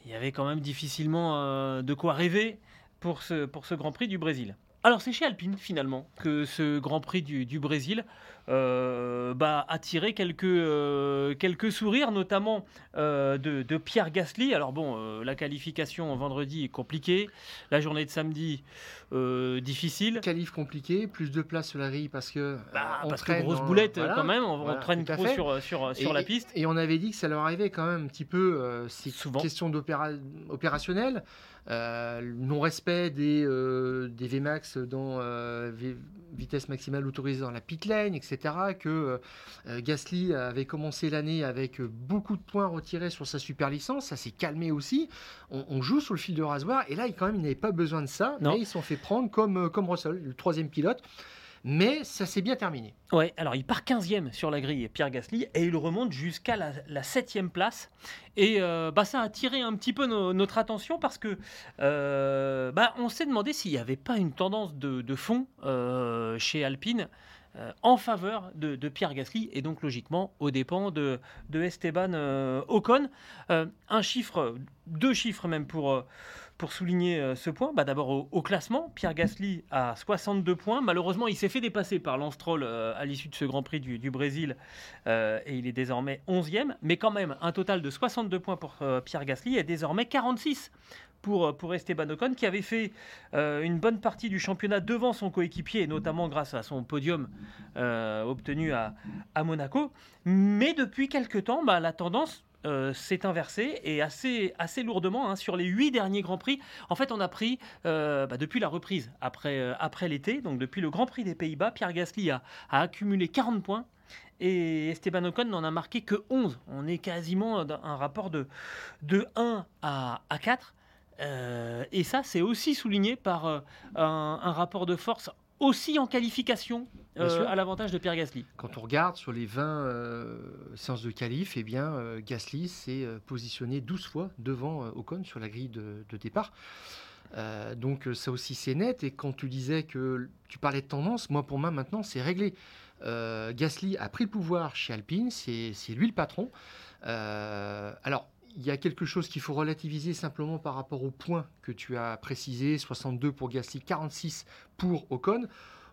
il y avait quand même difficilement euh, de quoi rêver pour ce, pour ce Grand Prix du Brésil. Alors c'est chez Alpine finalement que ce Grand Prix du, Brésil euh, bah, a tiré quelques, quelques sourires, notamment de, Pierre Gasly. Alors bon, la qualification vendredi est compliquée, la journée de samedi euh, difficile. Qualif compliqué, plus de place sur la grille parce que. Bah, on parce que grosse boulette quand même, on, traîne trop sur, sur, sur la piste. Et on avait dit que ça leur arrivait quand même un petit peu, euh, c'est question opérationnelle. Euh, non-respect des, euh, des VMAX dans euh, vitesse maximale autorisée dans la pit lane, etc. Que Gasly avait commencé l'année avec beaucoup de points retirés sur sa super licence, ça s'est calmé aussi. On, joue sur le fil de rasoir et là, quand même, il n'avait pas besoin de ça, mais ils sont fait prendre comme, comme Russell, le troisième pilote mais ça s'est bien terminé. Ouais, alors il part 15e sur la grille, Pierre Gasly, et il remonte jusqu'à la, 7e place. Et euh, bah, ça a attiré un petit peu notre attention parce que euh, bah, on s'est demandé s'il n'y avait pas une tendance de, fond euh, chez Alpine. en faveur de, Pierre Gasly et donc logiquement aux dépens de Esteban Ocon. un chiffre, deux chiffres même pour, pour souligner euh, ce point bah, D'abord au, classement, Pierre Gasly a 62 points. Malheureusement, il s'est fait dépasser par Lance Troll euh, à l'issue de ce Grand Prix du, Brésil euh, et il est désormais 11e. Mais quand même, un total de 62 points pour Pierre Gasly et désormais 46 pour, pour Esteban Ocon, qui avait fait une bonne partie du championnat devant son coéquipier, notamment grâce à son podium obtenu à, à, Monaco. Mais depuis quelques temps, bah, la tendance euh, s'est inversé et assez, assez lourdement hein, sur les huit derniers Grands Prix. En fait, on a pris, euh, bah, depuis la reprise, après, euh, après l'été, donc depuis le Grand Prix des Pays-Bas, Pierre Gasly a, accumulé 40 points et Esteban Ocon n'en a marqué que 11. On est quasiment dans un rapport de, de 1 à, à 4. et ça, c'est aussi souligné par un, rapport de force aussi en qualification euh, à l'avantage de Pierre Gasly. Quand on regarde sur les 20 euh, séances de qualif, eh bien, euh, Gasly s'est positionné 12 fois devant Ocon sur la grille de, départ. donc ça aussi c'est net. Et quand tu disais que tu parlais de tendance, moi pour moi maintenant c'est réglé. Gasly a pris le pouvoir chez Alpine, c'est lui le patron. alors il y a quelque chose qu'il faut relativiser simplement par rapport au point que tu as précisé, 62 pour Gasly, 46 pour Ocon.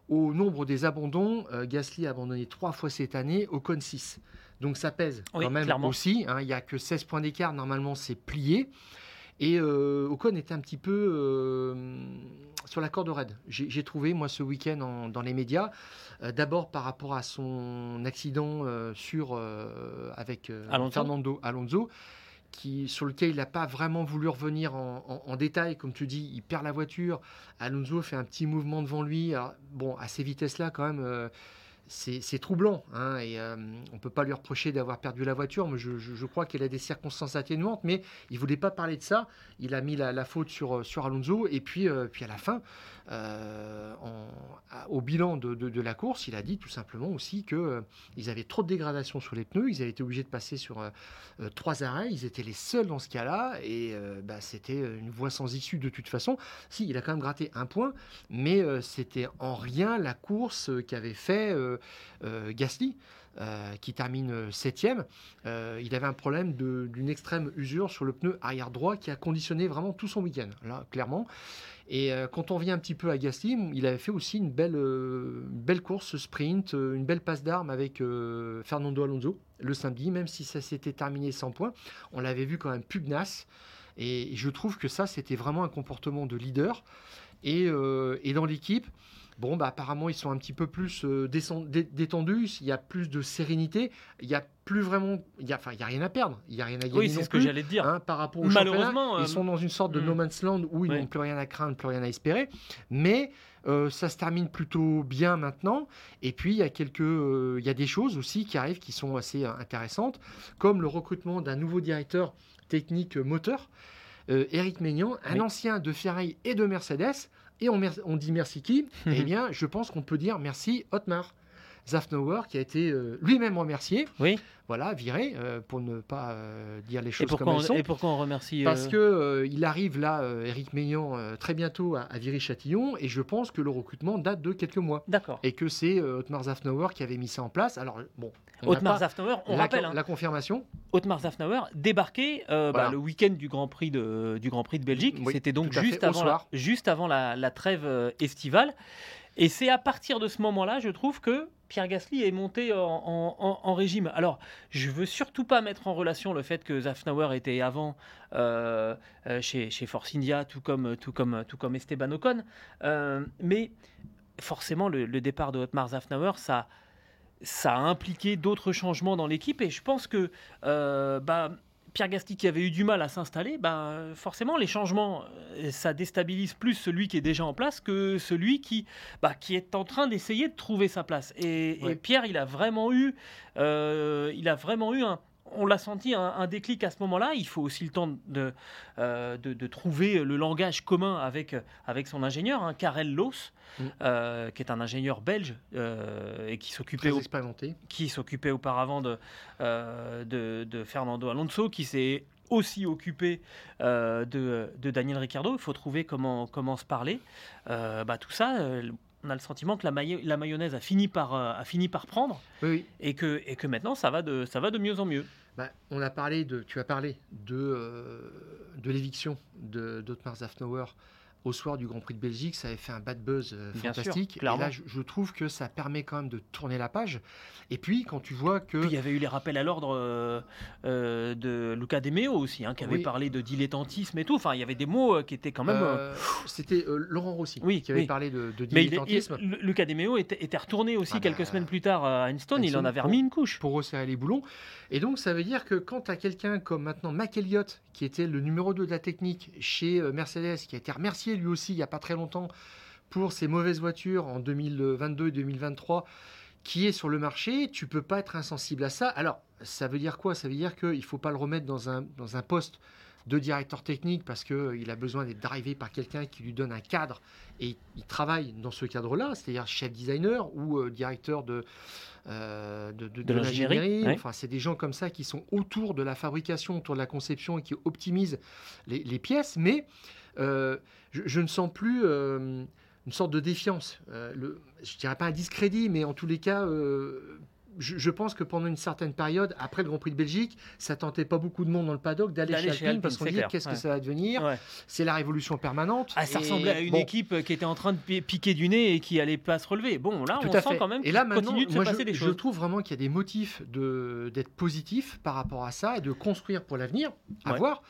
Au nombre des abandons, euh, Gasly a abandonné trois fois cette année, Ocon 6. Donc ça pèse quand même aussi. Hein. il n'y a que 16 points d'écart, normalement c'est plié. Et euh, Ocon était un petit peu euh, sur la corde raide. J'ai trouvé, moi, ce week-end dans les médias, d'abord par rapport à son accident sur, avec Fernando Alonso, sur lequel il n'a pas vraiment voulu revenir en, détail. Comme tu dis, il perd la voiture. Alonso fait un petit mouvement devant lui. bon, à ces vitesses-là, quand même, euh, c'est troublant. Hein, et euh, on ne peut pas lui reprocher d'avoir perdu la voiture. Mais je, crois qu'il a des circonstances atténuantes. Mais il ne voulait pas parler de ça. Il a mis la, faute sur, sur Alonso. Et puis, euh, puis à la fin, euh, au bilan de, la course, il a dit tout simplement aussi qu'ils euh, avaient trop de dégradation sur les pneus, ils avaient été obligés de passer sur euh, trois arrêts, ils étaient les seuls dans ce cas-là, et bah, c'était une voie sans issue de toute façon. Si, il a quand même gratté un point, mais c'était en rien la course qu'avait fait Gasly. qui termine septième. il avait un problème d'une extrême usure sur le pneu arrière droit qui a conditionné vraiment tout son week-end, là, clairement. Et euh, quand on vient un petit peu à Gasly, il avait fait aussi une belle, euh, belle course sprint, euh, une belle passe d'armes avec Fernando Alonso le samedi, même si ça s'était terminé sans points. On l'avait vu quand même pugnace. Et je trouve que ça, c'était vraiment un comportement de leader. Et dans l'équipe, Bon, bah, apparemment, ils sont un petit peu plus euh, détendus, il y a plus de sérénité, il y a plus vraiment. Il n'y a, a rien à perdre, il n'y a rien à gagner. Oui, c'est ce que j'allais te dire. Hein, par rapport au Malheureusement. Ils euh, sont dans une sorte de hmm. no man's land où ils n'ont plus rien à craindre, plus rien à espérer. Mais euh, ça se termine plutôt bien maintenant. Et puis, il y, a quelques, il y a des choses aussi qui arrivent qui sont assez intéressantes, comme le recrutement d'un nouveau directeur technique moteur. Eric Maignan, un ancien de Ferrari et de Mercedes, et on, dit merci qui? Eh bien, je pense qu'on peut dire merci Otmar. Zafnauer qui a été euh, lui-même remercié. Oui. Voilà, viré, euh, pour ne pas euh, dire les choses comme elles sont. Et pourquoi on remercie Parce que il arrive là, Eric Meillan, très bientôt à, Viry-Châtillon, et je pense que le recrutement date de quelques mois. D'accord. Et que c'est Otmar Zafnauer qui avait mis ça en place. Alors, bon. Otmar Zafnauer, on la, rappelle. Hein. la confirmation. Otmar Zafnauer débarqué bah, le week-end du Grand Prix de, du Grand Prix de Belgique. C'était donc juste avant, la, juste avant la trêve estivale. Et c'est à partir de ce moment-là, je trouve que Pierre Gasly est monté en, régime. Alors, je veux surtout pas mettre en relation le fait que Zafnauer était avant euh, euh, chez, Force India, tout comme, tout comme, tout comme Esteban Ocon. Euh, mais forcément, le, départ de Otmar Zafnauer, ça, ça a impliqué d'autres changements dans l'équipe. Et je pense que bah, Pierre Gasly qui avait eu du mal à s'installer, ben, forcément les changements, euh, ça déstabilise plus celui qui est déjà en place que celui qui, bah, qui est en train d'essayer de trouver sa place. Et, Pierre, il a vraiment eu, euh, il a vraiment eu un, on l'a senti un, déclic à ce moment-là. Il faut aussi le temps de, euh, de, trouver le langage commun avec, avec son ingénieur, hein, Karel Loos, mm. euh, qui est un ingénieur belge euh, et qui s'occupait, qui s'occupait auparavant de, de, Fernando Alonso, qui s'est aussi occupé de, Daniel Ricciardo. Il faut trouver comment, comment se parler. bah, tout ça, on a le sentiment que la, la mayonnaise a fini par, a fini par prendre Et, que, et que maintenant ça va de, ça va de mieux en mieux. Bah, on a parlé de, tu as parlé de, euh, de l'éviction d'Otmar Zafnauer au soir du Grand Prix de Belgique, ça avait fait un bad buzz euh, fantastique. et là, je, trouve que ça permet quand même de tourner la page. Et puis, quand tu vois que. il y avait eu les rappels à l'ordre euh, euh, de Luca De Meo aussi, hein, qui avait parlé de dilettantisme et tout. Enfin, il y avait des mots qui étaient quand même. C'était Laurent Rossi qui avait parlé de, dilettantisme. Mais Luca De Meo était, retourné aussi ah quelques bah, semaines plus tard à Einstein. Il en avait remis une couche. Pour resserrer les boulons. Et donc, ça veut dire que quand tu as quelqu'un comme maintenant Mac Elliott, qui était le numéro 2 de la technique chez Mercedes, qui a été remercié lui aussi il n'y a pas très longtemps pour ces mauvaises voitures en 2022 et 2023 qui est sur le marché, tu peux pas être insensible à ça. Alors, ça veut dire quoi? Ça veut dire qu'il ne faut pas le remettre dans un, dans un poste de directeur technique parce qu'il euh, a besoin d'être drivé par quelqu'un qui lui donne un cadre et il travaille dans ce cadre-là, c'est-à-dire chef designer ou euh, directeur de, euh, de, l'ingénierie. Enfin, c'est des gens comme ça qui sont autour de la fabrication, autour de la conception et qui optimisent les, pièces. Mais je, ne sens plus une sorte de défiance. le, je dirais pas un discrédit, mais en tous les cas, je, pense que pendant une certaine période, après le Grand Prix de Belgique, ça tentait pas beaucoup de monde dans le paddock d'aller chez, Alpine, parce qu'on dit qu'est-ce que ça va devenir? C'est la révolution permanente. Ah, ça ressemblait à une équipe qui était en train de piquer du nez et qui allait pas se relever. Bon, là, on sent quand même qu'il continue de se passer des choses. Je trouve vraiment qu'il y a des motifs d'être positif par rapport à ça et de construire pour l'avenir, à voir.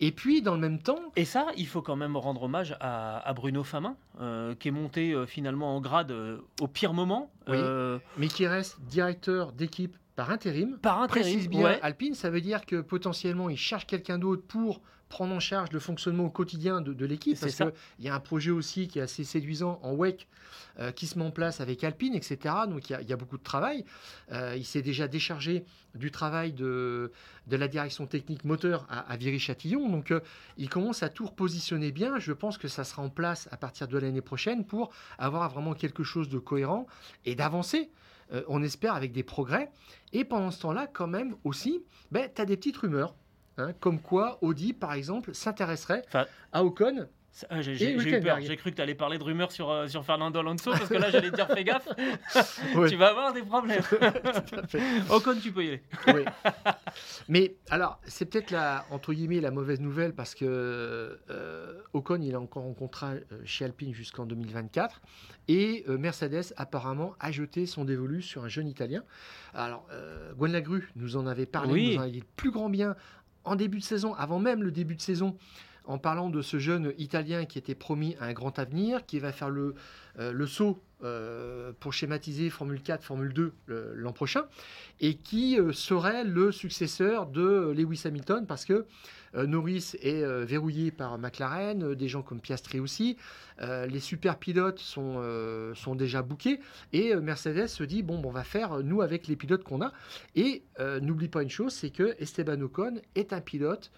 Et puis, dans le même temps. Et ça, il faut quand même rendre hommage à, Bruno Famin, euh, qui est monté euh, finalement en grade euh, au pire moment. mais qui reste directeur d'équipe par intérim. Par intérim. Précise bien Alpine, ça veut dire que potentiellement, il cherche quelqu'un d'autre pour prendre en charge le fonctionnement au quotidien de, l'équipe. Parce qu'il y a un projet aussi qui est assez séduisant en WEC euh, qui se met en place avec Alpine, etc. Donc il y a, beaucoup de travail. Euh, il s'est déjà déchargé du travail de, de la direction technique moteur à, à Viry-Châtillon. Donc euh, il commence à tout repositionner bien. Je pense que ça sera en place à partir de l'année prochaine pour avoir vraiment quelque chose de cohérent et d'avancer. on espère avec des progrès. Et pendant ce temps-là, quand même aussi, ben, tu as des petites rumeurs Hein, comme quoi Audi, par exemple, s'intéresserait à Ocon ah, j'ai eu peur, j'ai cru que tu allais parler de rumeurs sur, euh, sur Fernando Alonso, parce que là j'allais dire fais gaffe, tu vas avoir des problèmes. Ocon, tu peux y aller. oui. Mais alors, c'est peut-être la, entre guillemets, la mauvaise nouvelle, parce que euh, Ocon, il est encore en contrat euh, chez Alpine jusqu'en 2024, et Mercedes apparemment a jeté son dévolu sur un jeune Italien. Alors, Gwen Lagru nous en avait parlé, nous en avait dit le plus grand bien en début de saison, avant même le début de saison, en parlant de ce jeune Italien qui était promis un grand avenir, qui va faire le, euh, le saut euh, pour schématiser Formule 4, Formule 2 l'an prochain, et qui euh, serait le successeur de Lewis Hamilton, parce que Norris est verrouillé par McLaren, des gens comme Piastri aussi, les super pilotes sont, sont déjà bookés, et Mercedes se dit, bon, on va faire, nous, avec les pilotes qu'on a, et n'oublie pas une chose, c'est que Esteban Ocon est un pilote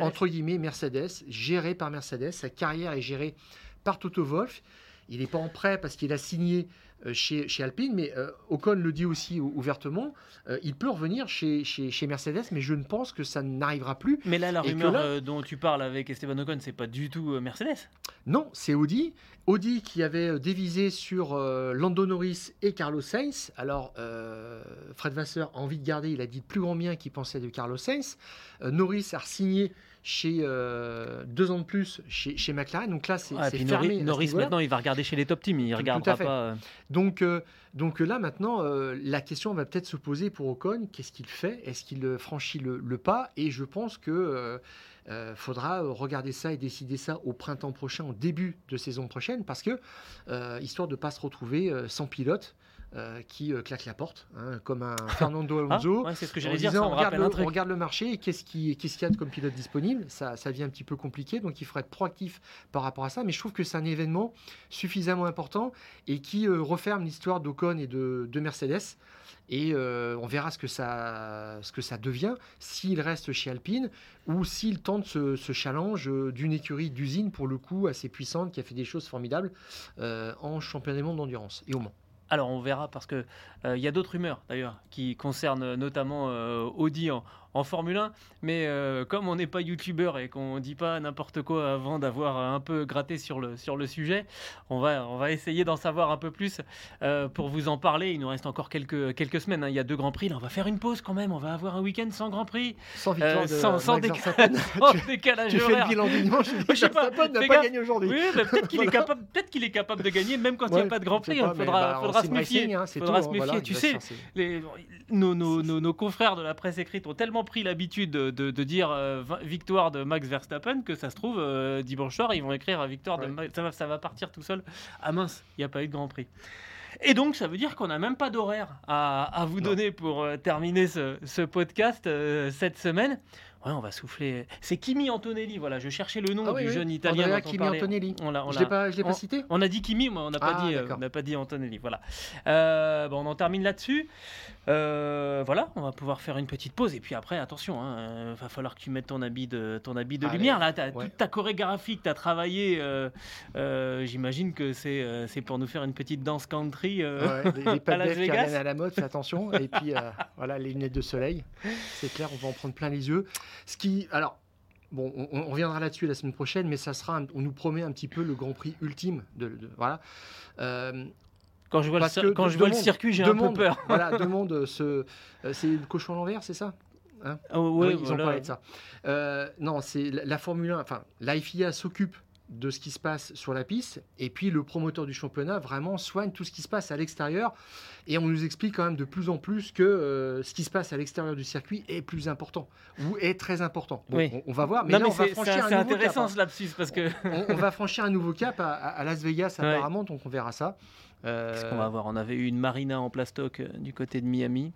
entre guillemets Mercedes, géré par Mercedes. Sa carrière est gérée par Toto Wolff. Il n'est pas en prêt parce qu'il a signé euh, chez, chez, Alpine, mais euh, Ocon le dit aussi ouvertement, euh, il peut revenir chez, chez, chez, Mercedes, mais je ne pense que ça n'arrivera plus. Mais là, la rumeur dont tu parles avec Esteban Ocon, c'est pas du tout Mercedes Non, c'est Audi. Audi qui avait dévisé sur Lando Norris et Carlos Sainz. Alors, Fred Vasseur a envie de garder, il a dit plus grand bien qu'il pensait de Carlos Sainz. Norris a signé chez euh, deux ans de plus chez, chez McLaren. Donc là, c'est fermé. Norris, maintenant, il va regarder chez les top teams. Il regardera pas. Euh. Donc, euh, donc là, maintenant, la question va peut-être se poser pour Ocon. Qu'est-ce qu'il fait? Est-ce qu'il franchit le, le, pas? Et je pense que faudra regarder ça et décider ça au printemps prochain, au début de saison prochaine, parce que histoire de ne pas se retrouver sans pilote. Euh, qui euh, claque la porte, hein, comme un Fernando ah, Alonso. c'est ce que j'allais dire. on, regarde le, regarde le, marché et qu'est-ce qu'il y a comme pilote disponible. Ça, ça devient un petit peu compliqué, donc il faudrait être proactif par rapport à ça. Mais je trouve que c'est un événement suffisamment important et qui euh, referme l'histoire d'Ocon et de, Mercedes. Et on verra ce que ça, ce que ça devient s'il reste chez Alpine ou s'il tente ce, ce challenge d'une écurie d'usine, pour le coup, assez puissante, qui a fait des choses formidables en championnat du monde d'endurance et au Mans. Alors on verra parce que euh, il y a d'autres rumeurs d'ailleurs qui concernent notamment euh, Audi en Formule 1. Mais euh, comme on n'est pas youtubeur et qu'on dit pas n'importe quoi avant d'avoir un peu gratté sur le, sur le sujet, on va, on va essayer d'en savoir un peu plus euh, pour vous en parler. Il nous reste encore quelques, quelques semaines. hein. Il y a deux Grands Prix. Là, on va faire une pause quand même. On va avoir un week-end sans Grand Prix. Sans victoire Euh, de sans, sans Max déca- Verstappen. sans tu, décalage tu fais le bilan du dimanche. Je sais pas, pas gagné aujourd'hui. Oui, bah, peut-être qu'il est, capable, peut-être qu'il est capable de gagner, même quand il n'y a pas de Grand Prix. pas, Il mais faudra, bah, faudra en se méfier. racing, hein, faudra tout, se hein, méfier. voilà, tu sais, les- nos, nos- nos- nos confrères de la presse écrite ont tellement pris l'habitude de, de- de dire euh, vi- victoire de Max Verstappen que ça se trouve, euh, dimanche soir, ils vont écrire victoire de. Max. Ça va, ça va partir tout seul. Ah mince, il n'y a pas eu de Grand Prix. Et donc, ça veut dire qu'on n'a même pas d'horaire à, à vous Non. donner pour euh, terminer ce, ce podcast euh, cette semaine. Ouais, on va souffler. C'est Kimi Antonelli, voilà, je cherchais le nom Ah oui, du oui. jeune italien. Andrea dont on parlait. Antonelli. On l'a- on Je l'ai pas, je l'ai pas cité on a dit Kimi, mais on n'a pas, Ah, dit, euh, d'accord. on n'a pas dit Antonelli. Voilà. Euh, bon, on en termine là-dessus. Euh, voilà, on va pouvoir faire une petite pause. Et puis après, attention, il va falloir que tu mettes ton habit de, ton habit de Allez, lumière. Là, ouais. toute ta chorégraphie que tu as travaillé, euh, j'imagine que c'est c'est pour nous faire une petite danse country. Ouais, les, les à Las qui Vegas. reviennent à la mode, fais attention. Et puis, voilà, les lunettes de soleil. C'est clair, on va en prendre plein les yeux. Ce qui, alors, bon, on, on reviendra là-dessus la semaine prochaine, mais ça sera, on nous promet un petit peu le Grand Prix ultime. De, de- voilà. Euh, Quand je vois, le, Parce cir- que quand de- je vois le demande- circuit, j'ai un peu demande- peur. voilà, demande ce, euh, c'est le cochon à l'envers, c'est ça Ah ouais, Oui, ils voilà. ont parlé de ça. Euh, non, c'est la, la Formule 1, enfin, la FIA s'occupe de ce qui se passe sur la piste, et puis le promoteur du championnat vraiment soigne tout ce qui se passe à l'extérieur, et on nous explique quand même de plus en plus que euh, ce qui se passe à l'extérieur du circuit est plus important, ou est très important. Bon, Oui. on, on va voir, mais non, là, mais on va franchir un nouveau cap, intéressant hein. ce lapsus parce que. on, on va franchir un nouveau cap à, Las Vegas Ouais. apparemment, donc on verra ça. Euh, Qu'est-ce qu'on va avoir? On avait eu une marina en plastoc euh, du côté de Miami.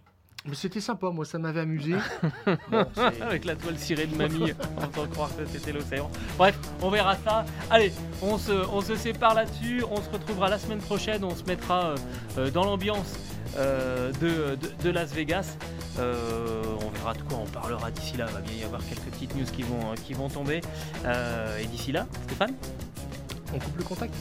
Mais C'était sympa, moi ça m'avait amusé. Bon, Avec la toile cirée de mamie, en faisant croire que c'était l'océan. Bref, on verra ça. Allez, on se, on se sépare là-dessus. On se retrouvera la semaine prochaine. On se mettra euh, euh, dans l'ambiance euh, de, de- de Las Vegas. Euh, on verra de quoi on parlera d'ici là. Il va bien y avoir quelques petites news qui vont, qui vont tomber. Euh, et d'ici là, Stéphane? On coupe le contact.